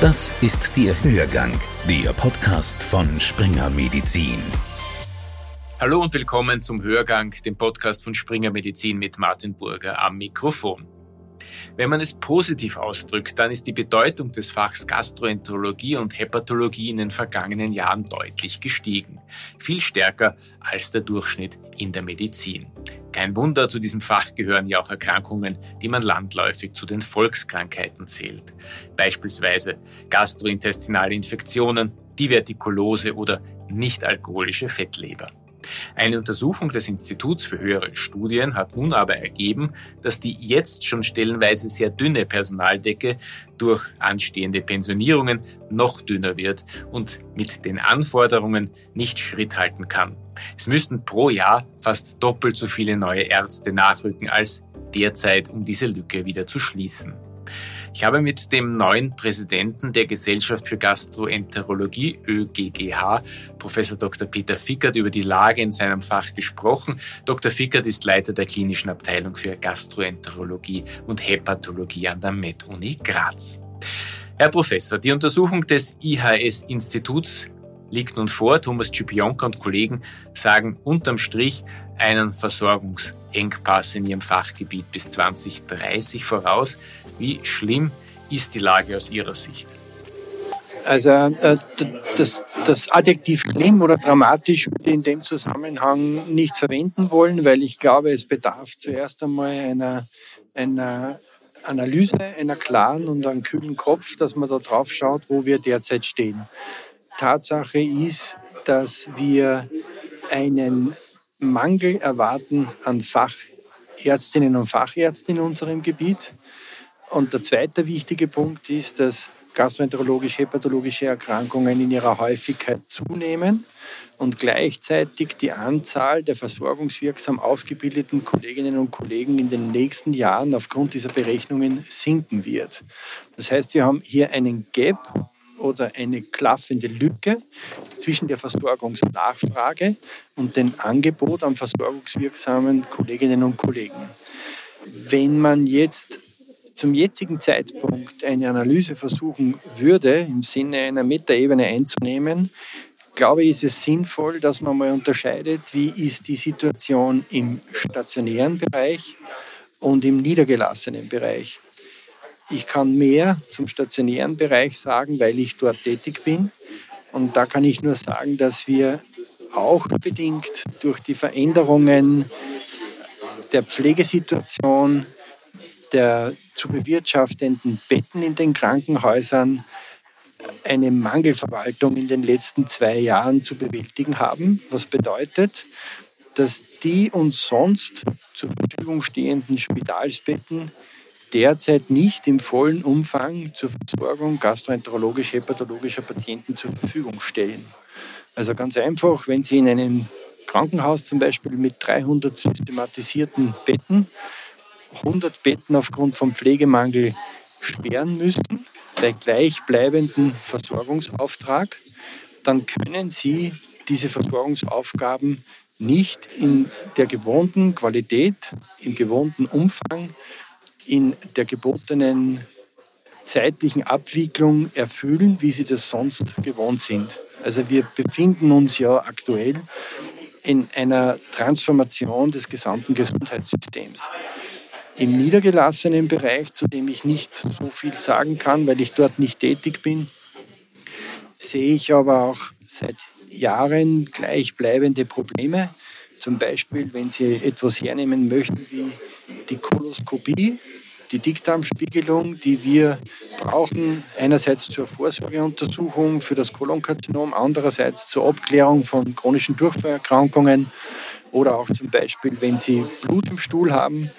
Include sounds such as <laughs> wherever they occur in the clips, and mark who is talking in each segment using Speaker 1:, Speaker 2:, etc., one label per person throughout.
Speaker 1: Das ist der Hörgang, der Podcast von Springer Medizin.
Speaker 2: Hallo und willkommen zum Hörgang, dem Podcast von Springer Medizin mit Martin Burger am Mikrofon. Wenn man es positiv ausdrückt, dann ist die Bedeutung des Fachs Gastroenterologie und Hepatologie in den vergangenen Jahren deutlich gestiegen. Viel stärker als der Durchschnitt in der Medizin. Kein Wunder, zu diesem Fach gehören ja auch Erkrankungen, die man landläufig zu den Volkskrankheiten zählt. Beispielsweise gastrointestinale Infektionen, Divertikulose oder nicht-alkoholische Fettleber. Eine Untersuchung des Instituts für höhere Studien hat nun aber ergeben, dass die jetzt schon stellenweise sehr dünne Personaldecke durch anstehende Pensionierungen noch dünner wird und mit den Anforderungen nicht Schritt halten kann. Es müssten pro Jahr fast doppelt so viele neue Ärzte nachrücken als derzeit, um diese Lücke wieder zu schließen. Ich habe mit dem neuen Präsidenten der Gesellschaft für Gastroenterologie, ÖGGH, Professor Dr. Peter Fickert, über die Lage in seinem Fach gesprochen. Dr. Fickert ist Leiter der klinischen Abteilung für Gastroenterologie und Hepatologie an der Med-Uni Graz. Herr Professor, die Untersuchung des IHS-Instituts liegt nun vor. Thomas Cipionka und Kollegen sagen unterm Strich einen Versorgungsengpass in ihrem Fachgebiet bis 2030 voraus. Wie schlimm ist die Lage aus Ihrer Sicht?
Speaker 3: Also äh, das, das Adjektiv schlimm oder dramatisch würde ich in dem Zusammenhang nicht verwenden wollen, weil ich glaube, es bedarf zuerst einmal einer, einer Analyse, einer klaren und einem kühlen Kopf, dass man da drauf schaut, wo wir derzeit stehen. Tatsache ist, dass wir einen Mangel erwarten an Fachärztinnen und Fachärzten in unserem Gebiet. Und der zweite wichtige Punkt ist, dass gastroenterologisch-hepatologische Erkrankungen in ihrer Häufigkeit zunehmen und gleichzeitig die Anzahl der versorgungswirksam ausgebildeten Kolleginnen und Kollegen in den nächsten Jahren aufgrund dieser Berechnungen sinken wird. Das heißt, wir haben hier einen Gap oder eine klaffende Lücke zwischen der Versorgungsnachfrage und dem Angebot an versorgungswirksamen Kolleginnen und Kollegen. Wenn man jetzt zum jetzigen Zeitpunkt eine Analyse versuchen würde, im Sinne einer Metaebene einzunehmen, glaube ich, ist es sinnvoll, dass man mal unterscheidet, wie ist die Situation im stationären Bereich und im niedergelassenen Bereich. Ich kann mehr zum stationären Bereich sagen, weil ich dort tätig bin. Und da kann ich nur sagen, dass wir auch bedingt durch die Veränderungen der Pflegesituation, der zu bewirtschaftenden Betten in den Krankenhäusern eine Mangelverwaltung in den letzten zwei Jahren zu bewältigen haben. Was bedeutet, dass die uns sonst zur Verfügung stehenden Spitalsbetten derzeit nicht im vollen Umfang zur Versorgung gastroenterologisch-hepatologischer Patienten zur Verfügung stellen. Also ganz einfach, wenn Sie in einem Krankenhaus zum Beispiel mit 300 systematisierten Betten 100 Betten aufgrund von Pflegemangel sperren müssen, bei gleichbleibendem Versorgungsauftrag, dann können Sie diese Versorgungsaufgaben nicht in der gewohnten Qualität, im gewohnten Umfang, in der gebotenen zeitlichen Abwicklung erfüllen, wie sie das sonst gewohnt sind. Also wir befinden uns ja aktuell in einer Transformation des gesamten Gesundheitssystems. Im niedergelassenen Bereich, zu dem ich nicht so viel sagen kann, weil ich dort nicht tätig bin, sehe ich aber auch seit Jahren gleichbleibende Probleme. Zum Beispiel, wenn Sie etwas hernehmen möchten wie die Koloskopie, die Dickdarmspiegelung, die wir brauchen, einerseits zur Vorsorgeuntersuchung für das Kolonkarzinom, andererseits zur Abklärung von chronischen Durchfallerkrankungen oder auch zum Beispiel, wenn Sie Blut im Stuhl haben,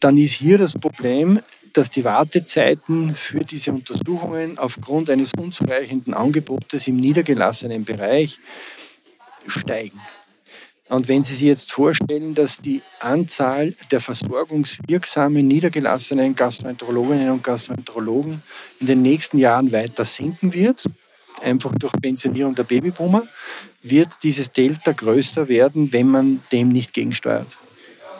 Speaker 3: dann ist hier das Problem, dass die Wartezeiten für diese Untersuchungen aufgrund eines unzureichenden Angebotes im niedergelassenen Bereich steigen. Und wenn Sie sich jetzt vorstellen, dass die Anzahl der versorgungswirksamen niedergelassenen Gastroenterologinnen und Gastroenterologen in den nächsten Jahren weiter sinken wird, einfach durch Pensionierung der Babyboomer, wird dieses Delta größer werden, wenn man dem nicht gegensteuert.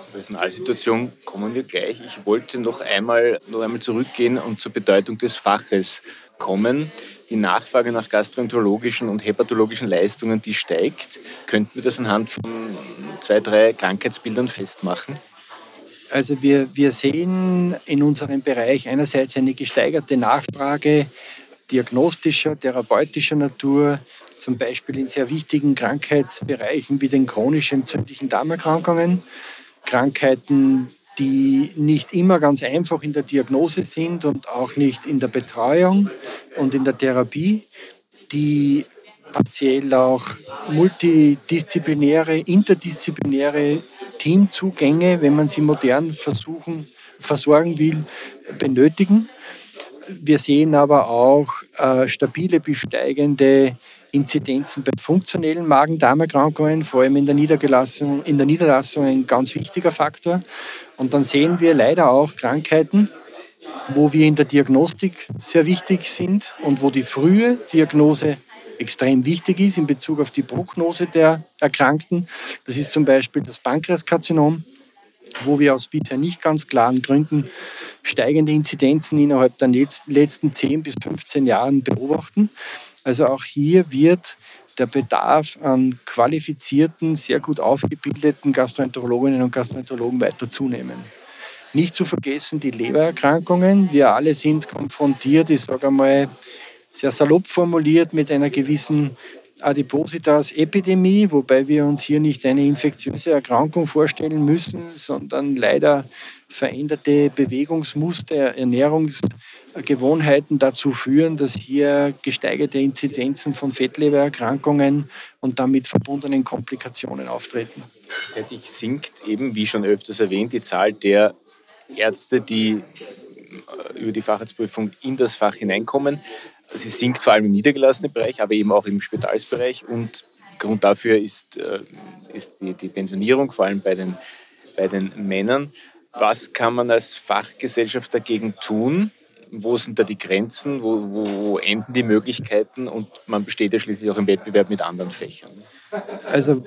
Speaker 2: Zur Personalsituation kommen wir gleich. Ich wollte noch einmal, noch einmal zurückgehen und zur Bedeutung des Faches kommen, die Nachfrage nach gastroenterologischen und hepatologischen Leistungen, die steigt. Könnten wir das anhand von zwei, drei Krankheitsbildern festmachen?
Speaker 3: Also wir, wir sehen in unserem Bereich einerseits eine gesteigerte Nachfrage diagnostischer, therapeutischer Natur, zum Beispiel in sehr wichtigen Krankheitsbereichen wie den chronisch entzündlichen Darmerkrankungen, Krankheiten, die nicht immer ganz einfach in der Diagnose sind und auch nicht in der Betreuung und in der Therapie, die partiell auch multidisziplinäre, interdisziplinäre Teamzugänge, wenn man sie modern versuchen, versorgen will, benötigen. Wir sehen aber auch äh, stabile besteigende Inzidenzen bei funktionellen Magen-Darm-Erkrankungen, vor allem in der, Niedergelassung, in der Niederlassung ein ganz wichtiger Faktor. Und dann sehen wir leider auch Krankheiten, wo wir in der Diagnostik sehr wichtig sind und wo die frühe Diagnose extrem wichtig ist in Bezug auf die Prognose der Erkrankten. Das ist zum Beispiel das Pankreaskarzinom, wo wir aus bisher nicht ganz klaren Gründen steigende Inzidenzen innerhalb der letzten 10 bis 15 Jahren beobachten. Also auch hier wird der Bedarf an qualifizierten, sehr gut ausgebildeten Gastroenterologinnen und Gastroenterologen weiter zunehmen. Nicht zu vergessen die Lebererkrankungen. Wir alle sind konfrontiert, ich sage einmal sehr salopp formuliert, mit einer gewissen Adipositas-Epidemie, wobei wir uns hier nicht eine infektiöse Erkrankung vorstellen müssen, sondern leider veränderte Bewegungsmuster, Ernährungsgewohnheiten dazu führen, dass hier gesteigerte Inzidenzen von Fettlebererkrankungen und damit verbundenen Komplikationen auftreten.
Speaker 2: Gleichzeitig sinkt eben, wie schon öfters erwähnt, die Zahl der Ärzte, die über die Facharztprüfung in das Fach hineinkommen. Sie sinkt vor allem im niedergelassenen Bereich, aber eben auch im Spitalsbereich. Und Grund dafür ist, äh, ist die, die Pensionierung, vor allem bei den, bei den Männern. Was kann man als Fachgesellschaft dagegen tun? Wo sind da die Grenzen? Wo, wo, wo enden die Möglichkeiten? Und man besteht ja schließlich auch im Wettbewerb mit anderen Fächern.
Speaker 3: Also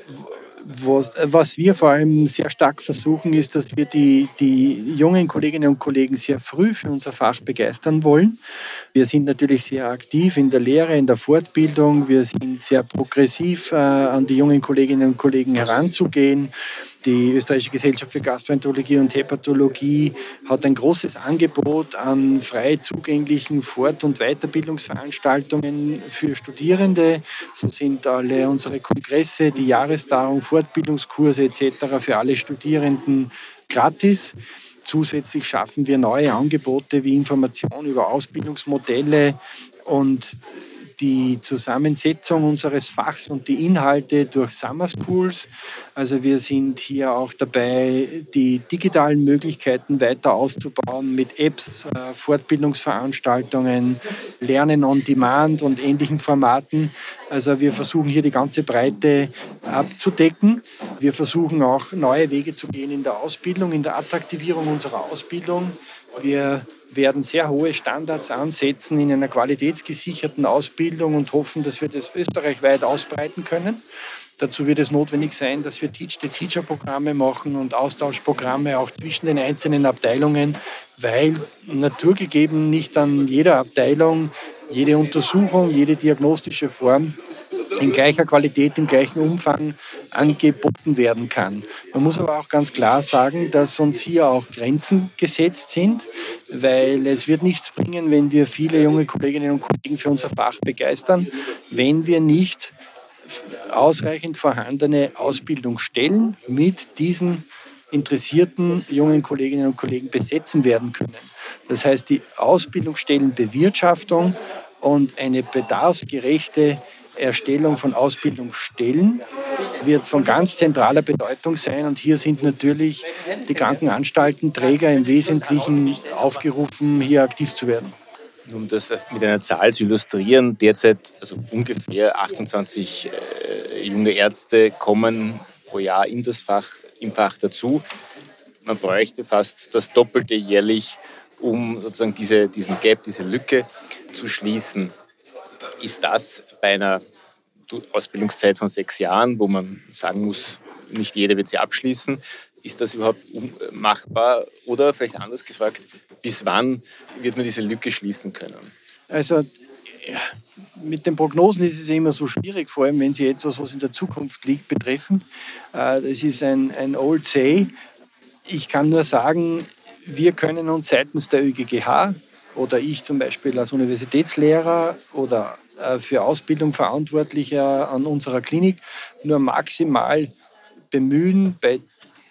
Speaker 3: was, was, wir vor allem sehr stark versuchen, ist, dass wir die, die jungen Kolleginnen und Kollegen sehr früh für unser Fach begeistern wollen. Wir sind natürlich sehr aktiv in der Lehre, in der Fortbildung. Wir sind sehr progressiv, äh, an die jungen Kolleginnen und Kollegen heranzugehen. Die Österreichische Gesellschaft für Gastroenterologie und Hepatologie hat ein großes Angebot an frei zugänglichen Fort- und Weiterbildungsveranstaltungen für Studierende. So sind alle unsere Kongresse, die Jahrestagung, Fortbildungskurse etc. für alle Studierenden gratis. Zusätzlich schaffen wir neue Angebote wie Informationen über Ausbildungsmodelle und die Zusammensetzung unseres Fachs und die Inhalte durch Summer Schools. Also wir sind hier auch dabei, die digitalen Möglichkeiten weiter auszubauen mit Apps, äh, Fortbildungsveranstaltungen, Lernen on Demand und ähnlichen Formaten. Also wir versuchen hier die ganze Breite abzudecken. Wir versuchen auch neue Wege zu gehen in der Ausbildung, in der Attraktivierung unserer Ausbildung. Wir werden sehr hohe Standards ansetzen in einer qualitätsgesicherten Ausbildung und hoffen, dass wir das österreichweit ausbreiten können. Dazu wird es notwendig sein, dass wir Teach-the-Teacher-Programme machen und Austauschprogramme auch zwischen den einzelnen Abteilungen, weil naturgegeben nicht an jeder Abteilung jede Untersuchung, jede diagnostische Form in gleicher Qualität, im gleichen Umfang angeboten werden kann. Man muss aber auch ganz klar sagen, dass uns hier auch Grenzen gesetzt sind, weil es wird nichts bringen, wenn wir viele junge Kolleginnen und Kollegen für unser Fach begeistern, wenn wir nicht ausreichend vorhandene Ausbildungsstellen mit diesen interessierten jungen Kolleginnen und Kollegen besetzen werden können. Das heißt, die Ausbildungsstellenbewirtschaftung und eine bedarfsgerechte Erstellung von Ausbildungsstellen wird von ganz zentraler Bedeutung sein. Und hier sind natürlich die Krankenanstalten, Träger im Wesentlichen aufgerufen, hier aktiv zu werden.
Speaker 2: Um das mit einer Zahl zu illustrieren, derzeit also ungefähr 28 äh, junge Ärzte kommen pro Jahr in das Fach, im Fach dazu. Man bräuchte fast das Doppelte jährlich, um sozusagen diese, diesen Gap, diese Lücke zu schließen ist das bei einer Ausbildungszeit von sechs Jahren, wo man sagen muss, nicht jeder wird sie abschließen, ist das überhaupt machbar? Oder vielleicht anders gefragt, bis wann wird man diese Lücke schließen können?
Speaker 3: Also mit den Prognosen ist es immer so schwierig, vor allem wenn sie etwas, was in der Zukunft liegt, betreffen. Äh, das ist ein, ein Old Say. Ich kann nur sagen, wir können uns seitens der ÖGGH oder ich zum Beispiel als Universitätslehrer oder äh, für Ausbildung Verantwortlicher an unserer Klinik nur maximal bemühen bei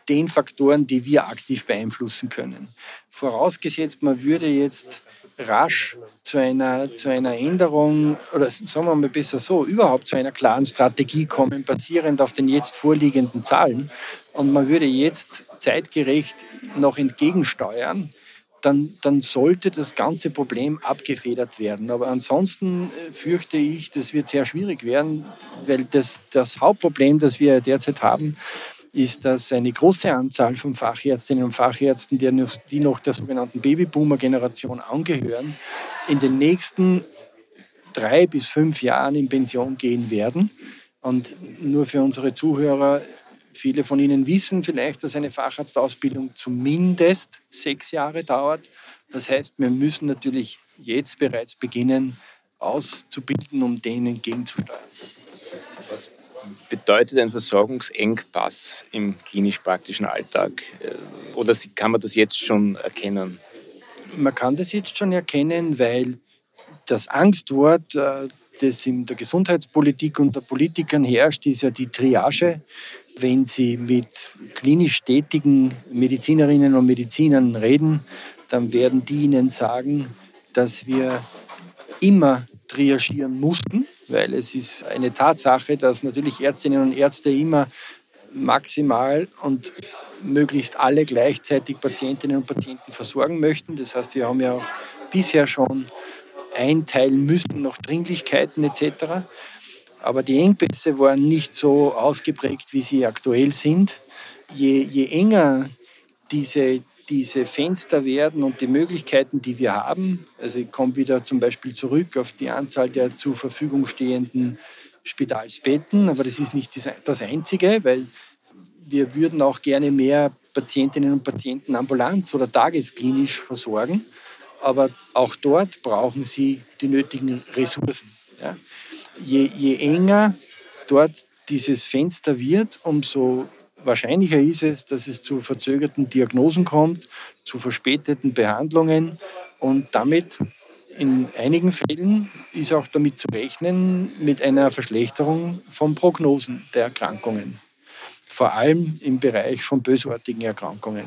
Speaker 3: den Faktoren, die wir aktiv beeinflussen können. Vorausgesetzt, man würde jetzt rasch zu einer, zu einer Änderung oder sagen wir mal besser so, überhaupt zu einer klaren Strategie kommen, basierend auf den jetzt vorliegenden Zahlen. Und man würde jetzt zeitgerecht noch entgegensteuern, dann, dann sollte das ganze Problem abgefedert werden. Aber ansonsten äh, fürchte ich, das wird sehr schwierig werden, weil das, das Hauptproblem, das wir derzeit haben, ist, dass eine große Anzahl von Fachärztinnen und Fachärzten, die noch, die noch der sogenannten Babyboomer-Generation angehören, in den nächsten drei bis fünf Jahren in Pension gehen werden. Und nur für unsere Zuhörer, viele von Ihnen wissen vielleicht, dass eine Facharztausbildung zumindest sechs Jahre dauert. Das heißt, wir müssen natürlich jetzt bereits beginnen, auszubilden, um denen entgegenzusteuern
Speaker 2: bedeutet ein Versorgungsengpass im klinisch-praktischen Alltag? Äh, oder kann man das jetzt schon erkennen?
Speaker 3: Man kann das jetzt schon erkennen, weil das Angstwort, äh, das in der Gesundheitspolitik unter Politikern herrscht, ist ja die Triage. Wenn Sie mit klinisch tätigen Medizinerinnen und Medizinern reden, dann werden die Ihnen sagen, dass wir immer triagieren mussten weil es ist eine Tatsache, dass natürlich Ärztinnen und Ärzte immer maximal und möglichst alle gleichzeitig Patientinnen und Patienten versorgen möchten. Das heißt, wir haben ja auch bisher schon einteilen müssen nach Dringlichkeiten etc. Aber die Engpässe waren nicht so ausgeprägt, wie sie aktuell sind. Je, je enger diese, diese Fenster werden und die Möglichkeiten, die wir haben. Also ich komme wieder zum Beispiel zurück auf die Anzahl der zur Verfügung stehenden Spitalsbetten, aber das ist nicht das Einzige, weil wir würden auch gerne mehr Patientinnen und Patienten ambulant oder tagesklinisch versorgen, aber auch dort brauchen sie die nötigen Ressourcen. Ja. Je, je enger dort dieses Fenster wird, umso wahrscheinlicher ist es, dass es zu verzögerten Diagnosen kommt, zu verspäteten Behandlungen und damit in einigen Fällen ist auch damit zu rechnen mit einer Verschlechterung von Prognosen der Erkrankungen, vor allem im Bereich von bösartigen Erkrankungen.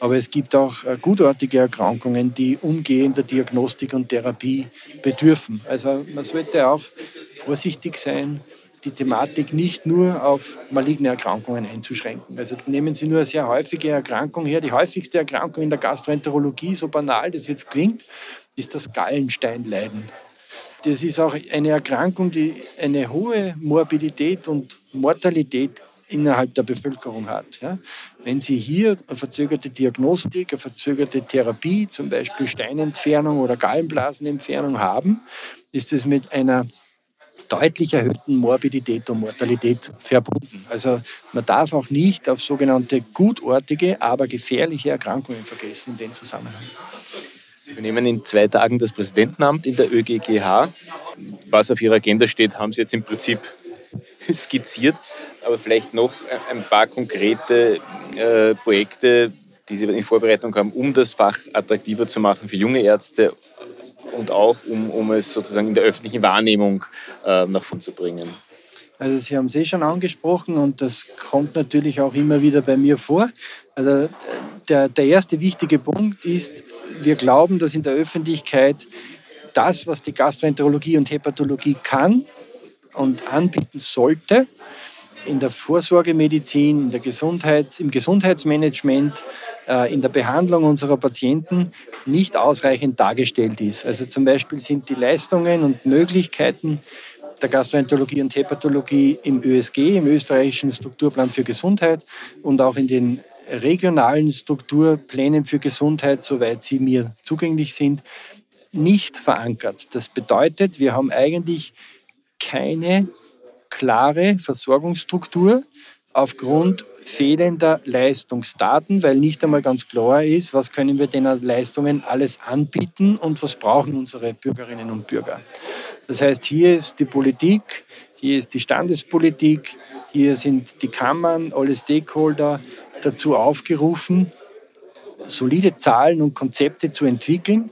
Speaker 3: Aber es gibt auch äh, gutartige Erkrankungen, die umgehender Diagnostik und Therapie bedürfen. Also man sollte auch vorsichtig sein, die Thematik nicht nur auf maligne Erkrankungen einzuschränken. Also nehmen Sie nur eine sehr häufige Erkrankung her. Die häufigste Erkrankung in der Gastroenterologie, so banal das jetzt klingt, ist das Gallensteinleiden. Das ist auch eine Erkrankung, die eine hohe Morbidität und Mortalität innerhalb der Bevölkerung hat. Ja. Wenn Sie hier eine verzögerte Diagnostik, eine verzögerte Therapie, zum Beispiel Steinentfernung oder Gallenblasenentfernung haben, ist es mit einer deutlich erhöhten Morbidität und Mortalität verbunden. Also man darf auch nicht auf sogenannte gutartige, aber gefährliche Erkrankungen vergessen in dem Zusammenhang.
Speaker 2: Sie übernehmen in zwei Tagen das Präsidentenamt in der ÖGGH. Was auf Ihrer Agenda steht, haben Sie jetzt im Prinzip <laughs> skizziert. Aber vielleicht noch ein paar konkrete äh, Projekte, die Sie in Vorbereitung haben, um das Fach attraktiver zu machen für junge Ärzte und auch um, um es sozusagen in der öffentlichen Wahrnehmung äh, nach vorn zu bringen?
Speaker 3: Also Sie haben es eh schon angesprochen und das kommt natürlich auch immer wieder bei mir vor. Also der, der erste wichtige Punkt ist, wir glauben, dass in der Öffentlichkeit das, was die Gastroenterologie und Hepatologie kann und anbieten sollte, in der Vorsorgemedizin, in der Gesundheits-, im Gesundheitsmanagement, in der Behandlung unserer Patienten nicht ausreichend dargestellt ist. Also zum Beispiel sind die Leistungen und Möglichkeiten der Gastroenterologie und Hepatologie im ÖSG, im österreichischen Strukturplan für Gesundheit und auch in den regionalen Strukturplänen für Gesundheit, soweit sie mir zugänglich sind, nicht verankert. Das bedeutet, wir haben eigentlich keine klare Versorgungsstruktur aufgrund fehlender Leistungsdaten, weil nicht einmal ganz klar ist, was können wir denn an Leistungen alles anbieten und was brauchen unsere Bürgerinnen und Bürger. Das heißt, hier ist die Politik, hier ist die Standespolitik, hier sind die Kammern, alle Stakeholder dazu aufgerufen, solide Zahlen und Konzepte zu entwickeln.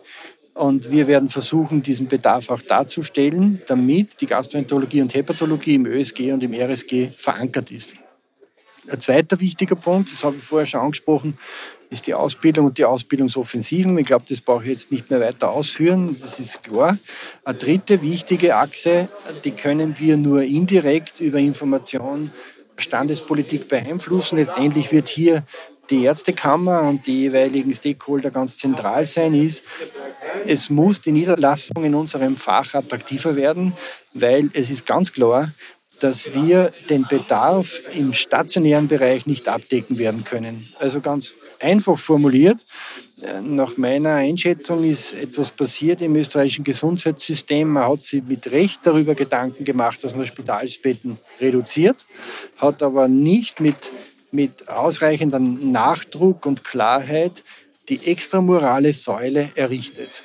Speaker 3: Und wir werden versuchen, diesen Bedarf auch darzustellen, damit die Gastroenterologie und Hepatologie im ÖSG und im RSG verankert ist. Ein zweiter wichtiger Punkt, das habe ich vorher schon angesprochen, ist die Ausbildung und die Ausbildungsoffensiven. Ich glaube, das brauche ich jetzt nicht mehr weiter ausführen, das ist klar. Eine dritte wichtige Achse, die können wir nur indirekt über Information Standespolitik beeinflussen. Letztendlich wird hier die Ärztekammer und die jeweiligen Stakeholder ganz zentral sein, ist, es muss die Niederlassung in unserem Fach attraktiver werden, weil es ist ganz klar, dass wir den Bedarf im stationären Bereich nicht abdecken werden können. Also ganz einfach formuliert, äh, nach meiner Einschätzung ist etwas passiert im österreichischen Gesundheitssystem. Man hat sich mit Recht darüber Gedanken gemacht, dass man Spitalsbetten reduziert, hat aber nicht mit, mit ausreichendem Nachdruck und Klarheit die extramorale Säule errichtet.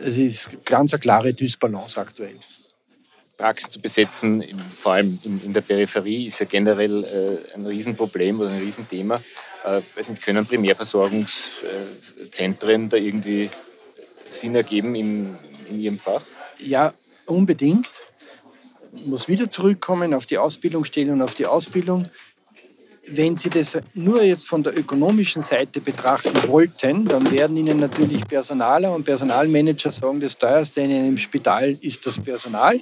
Speaker 3: Es ist ganz eine klare Dysbalance aktuell.
Speaker 2: Praxen zu besetzen, vor allem in, der Peripherie, ist ja generell äh, ein Riesenproblem oder ein Riesenthema. Äh, können Primärversorgungszentren da irgendwie Sinn ergeben in, in Ihrem Fach?
Speaker 3: Ja, unbedingt. Ich muss wieder zurückkommen auf die Ausbildungsstelle und auf die Ausbildung. Wenn Sie das nur jetzt von der ökonomischen Seite betrachten wollten, dann werden Ihnen natürlich Personaler und Personalmanager sagen, das teuerste in einem Spital ist das Personal.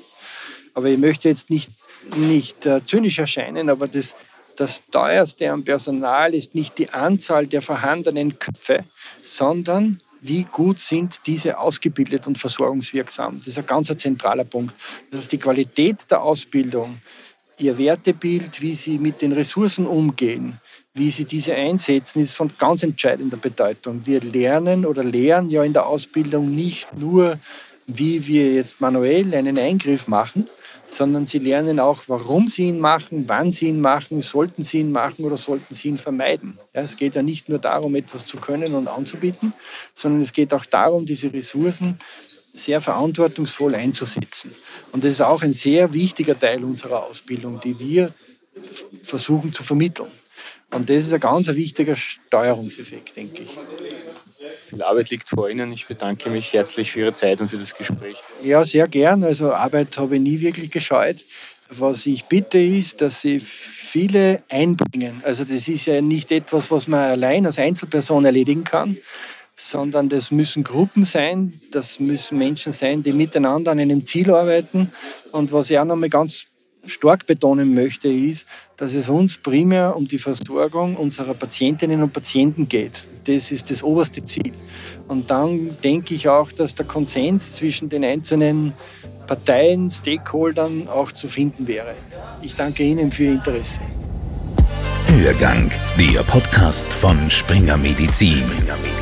Speaker 3: Aber ich möchte jetzt nicht, nicht äh, zynisch erscheinen, aber das das teuerste am Personal ist nicht die Anzahl der vorhandenen Köpfe, sondern wie gut sind diese ausgebildet und versorgungswirksam. Das ist ein ganz zentraler Punkt. Das ist die Qualität der Ausbildung, ihr Wertebild, wie sie mit den Ressourcen umgehen, wie sie diese einsetzen, ist von ganz entscheidender Bedeutung. Wir lernen oder lehren ja in der Ausbildung nicht nur, wie wir jetzt manuell einen Eingriff machen, sondern sie lernen auch, warum sie ihn machen, wann sie ihn machen, sollten sie ihn machen oder sollten sie ihn vermeiden. Ja, es geht ja nicht nur darum, etwas zu können und anzubieten, sondern es geht auch darum, diese Ressourcen sehr verantwortungsvoll einzusetzen. Und das ist auch ein sehr wichtiger Teil unserer Ausbildung, die wir versuchen zu vermitteln. Und das ist ein ganz wichtiger Steuerungseffekt, denke ich.
Speaker 2: Viel Arbeit liegt vor Ihnen. Ich bedanke mich herzlich für Ihre Zeit und für das Gespräch.
Speaker 3: Ja, sehr gern. Also Arbeit habe ich nie wirklich gescheut. Was ich bitte ist, dass Sie viele einbringen. Also das ist ja nicht etwas, was man allein als Einzelperson erledigen kann, sondern das müssen Gruppen sein, das müssen Menschen sein, die miteinander an einem Ziel arbeiten. Und was ich auch noch mal ganz stark betonen möchte, ist, dass es uns primär um die Versorgung unserer Patientinnen und Patienten geht. Das ist das oberste Ziel. Und dann denke ich auch, dass der Konsens zwischen den einzelnen Parteien, Stakeholdern auch zu finden wäre. Ich danke Ihnen für Ihr Interesse.
Speaker 1: Hörgang, der Podcast von Springer Medizin. Springer Medizin.